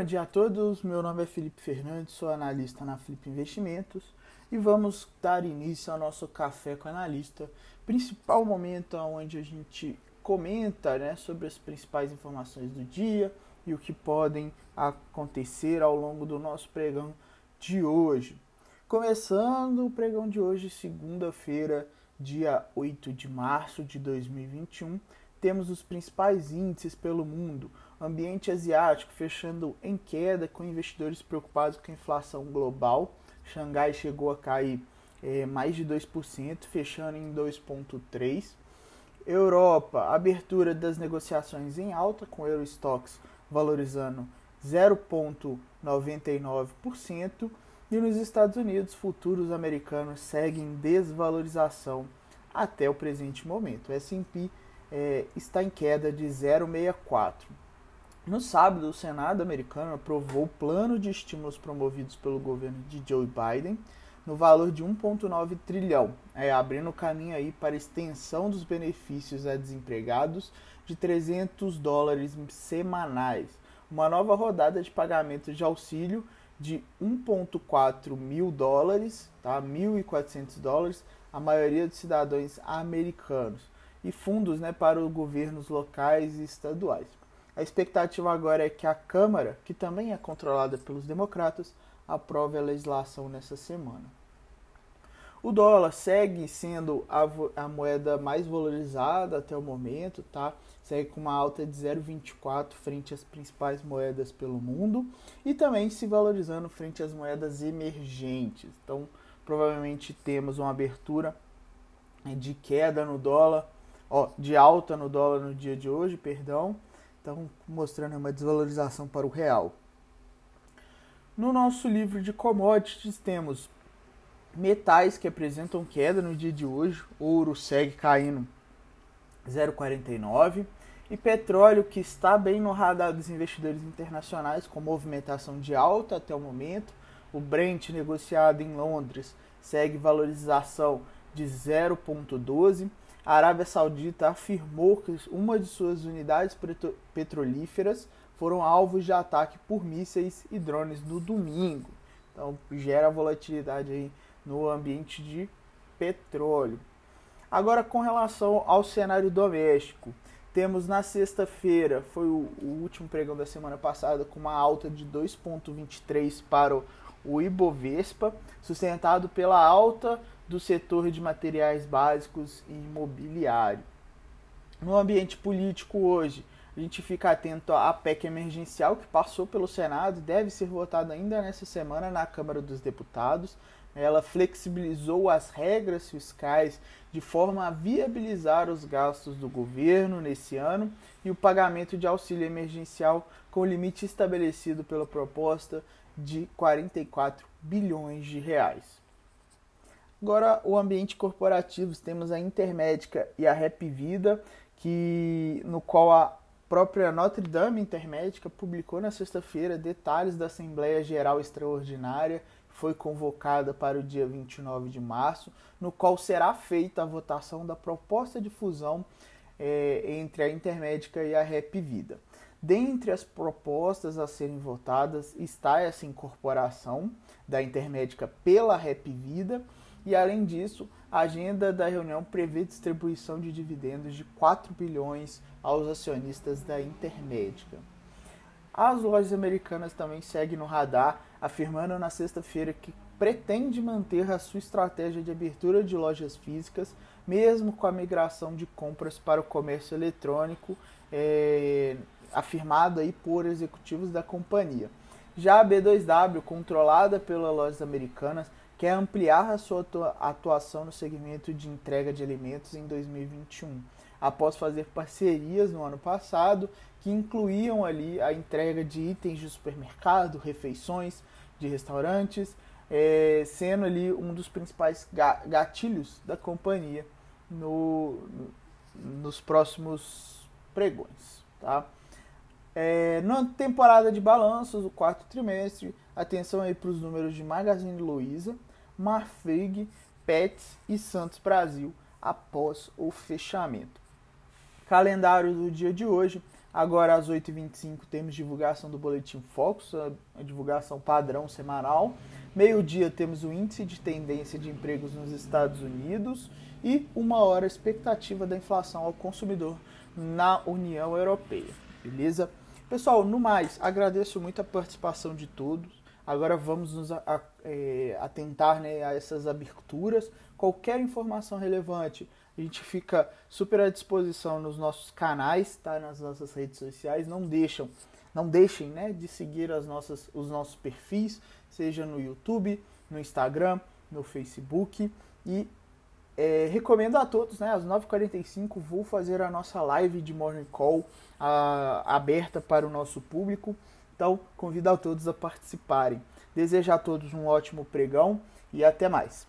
bom dia a todos. Meu nome é Felipe Fernandes, sou analista na Flip Investimentos e vamos dar início ao nosso café com analista, principal momento onde a gente comenta né, sobre as principais informações do dia e o que podem acontecer ao longo do nosso pregão de hoje. Começando o pregão de hoje, segunda-feira, dia 8 de março de 2021, temos os principais índices pelo mundo ambiente asiático fechando em queda, com investidores preocupados com a inflação global. Xangai chegou a cair é, mais de 2%, fechando em 2,3%. Europa, abertura das negociações em alta, com Eurostox valorizando 0,99%. E nos Estados Unidos, futuros americanos seguem desvalorização até o presente momento. O S&P é, está em queda de 0,64%. No sábado, o Senado americano aprovou o plano de estímulos promovidos pelo governo de Joe Biden no valor de 1,9 trilhão, é, abrindo caminho aí para extensão dos benefícios a desempregados de 300 dólares semanais, uma nova rodada de pagamento de auxílio de 1,4 mil dólares, tá? 1.400 dólares, a maioria dos cidadãos americanos, e fundos né, para os governos locais e estaduais. A expectativa agora é que a Câmara, que também é controlada pelos democratas, aprove a legislação nessa semana. O dólar segue sendo a, a moeda mais valorizada até o momento, tá? Segue com uma alta de 0,24 frente às principais moedas pelo mundo e também se valorizando frente às moedas emergentes. Então, provavelmente temos uma abertura de queda no dólar, ó, de alta no dólar no dia de hoje, perdão, então, mostrando uma desvalorização para o real. No nosso livro de commodities, temos metais que apresentam queda no dia de hoje. Ouro segue caindo 0,49 e petróleo que está bem no radar dos investidores internacionais com movimentação de alta até o momento. O Brent negociado em Londres segue valorização de 0,12 a Arábia Saudita afirmou que uma de suas unidades petrolíferas foram alvos de ataque por mísseis e drones no domingo. Então gera volatilidade aí no ambiente de petróleo. Agora com relação ao cenário doméstico, temos na sexta-feira, foi o, o, último pregão da semana passada, com uma alta de 2,23 para o, o Ibovespa, sustentado pela alta do setor de materiais básicos e imobiliário. No ambiente político hoje, a gente fica atento à PEC emergencial que passou pelo Senado e deve ser votada ainda nessa semana na Câmara dos Deputados. Ela flexibilizou as regras fiscais de forma a viabilizar os gastos do governo nesse ano e o pagamento de auxílio emergencial com o limite estabelecido pela proposta de 44 bilhões de reais. Agora, o ambiente corporativo, temos a Intermédica e a Rap Vida, que, no qual a própria Notre Dame Intermédica publicou na sexta-feira detalhes da Assembleia Geral Extraordinária, que foi convocada para o dia 29 de março, no qual será feita a votação da proposta de fusão é, entre a Intermédica e a Rap Vida. Dentre as propostas a serem votadas está essa incorporação da Intermédica pela Rap Vida e além disso, a agenda da reunião prevê distribuição de dividendos de 4 bilhões aos acionistas da Intermédica. As lojas americanas também seguem no radar, afirmando na sexta-feira que pretende manter a sua estratégia de abertura de lojas físicas, mesmo com a migração de compras para o comércio eletrônico, é, afirmado aí por executivos da companhia. Já a B2W, controlada pelas lojas americanas, quer ampliar a sua atuação no segmento de entrega de alimentos em 2021, após fazer parcerias no ano passado que incluíam ali a entrega de itens de supermercado, refeições de restaurantes, é, sendo ali um dos principais gatilhos da companhia no, nos próximos pregões. Tá? É, na temporada de balanços, o quarto trimestre, atenção aí para os números de Magazine Luiza, Marfrig, Pets e Santos Brasil após o fechamento. Calendário do dia de hoje: Agora às 8h25 temos divulgação do Boletim Focus, a divulgação padrão semanal. Meio-dia temos o índice de tendência de empregos nos Estados Unidos e uma hora expectativa da inflação ao consumidor na União Europeia. Beleza? Pessoal, no mais, agradeço muito a participação de todos. Agora vamos nos é, atentar né, a essas aberturas. Qualquer informação relevante, a gente fica super à disposição nos nossos canais, tá? nas nossas redes sociais. Não deixam, não deixem né, de seguir as nossas, os nossos perfis, seja no YouTube, no Instagram, no Facebook. E é, recomendo a todos, né, às 9h45 vou fazer a nossa live de Morning Call a, aberta para o nosso público. Então, convido a todos a participarem. Desejo a todos um ótimo pregão e até mais.